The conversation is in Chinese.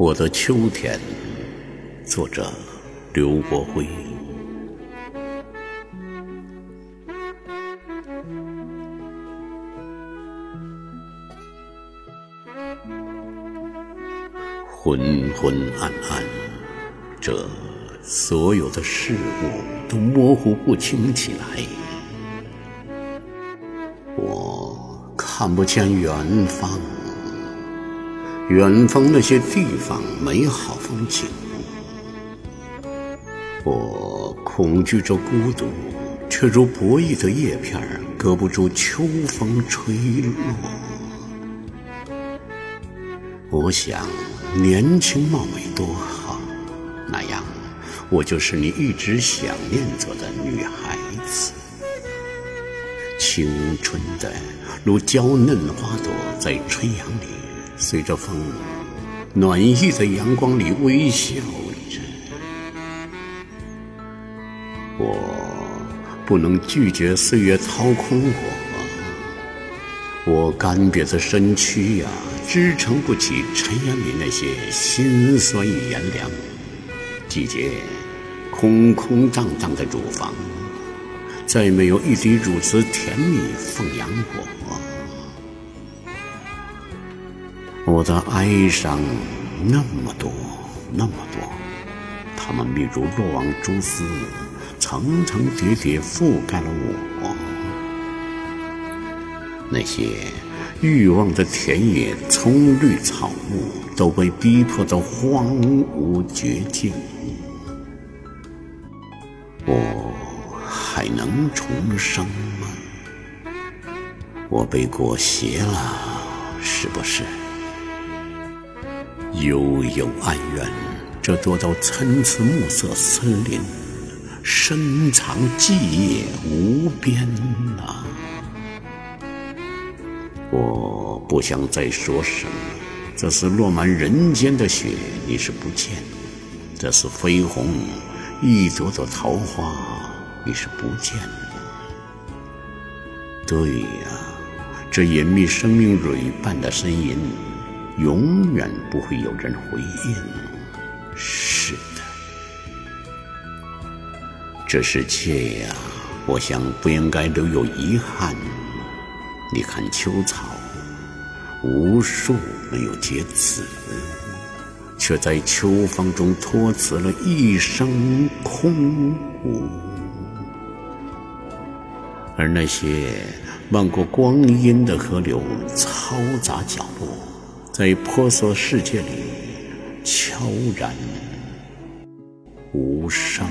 我的秋天，作者刘国辉。昏昏暗暗，这所有的事物都模糊不清起来。我看不见远方。远方那些地方美好风景，我恐惧着孤独，却如薄翼的叶片，隔不住秋风吹落。我想年轻貌美多好，那样我就是你一直想念着的女孩子，青春的如娇嫩花朵在春阳里。随着风，暖意在阳光里微笑着。我不能拒绝岁月掏空我，我干瘪的身躯呀，支撑不起尘烟里那些辛酸与炎凉。季节，空空荡荡的乳房，再没有一滴乳汁甜蜜奉养我。我的哀伤那么多，那么多，它们密如落网蛛丝，层层叠叠覆盖了我。那些欲望的田野，葱绿草木都被逼迫得荒芜绝境。我还能重生吗？我被裹挟了，是不是？悠悠哀怨，这多道参差暮色森林，深藏寂夜无边啊！我不想再说什么，这是落满人间的雪，你是不见；这是绯红一朵朵桃花，你是不见。对呀，这隐秘生命蕊伴的呻吟。永远不会有人回应。是的，这世界呀，我想不应该留有遗憾。你看秋草，无数没有结籽，却在秋风中托辞了一生空无。而那些漫过光阴的河流，嘈杂脚步。在婆娑世界里，悄然无声。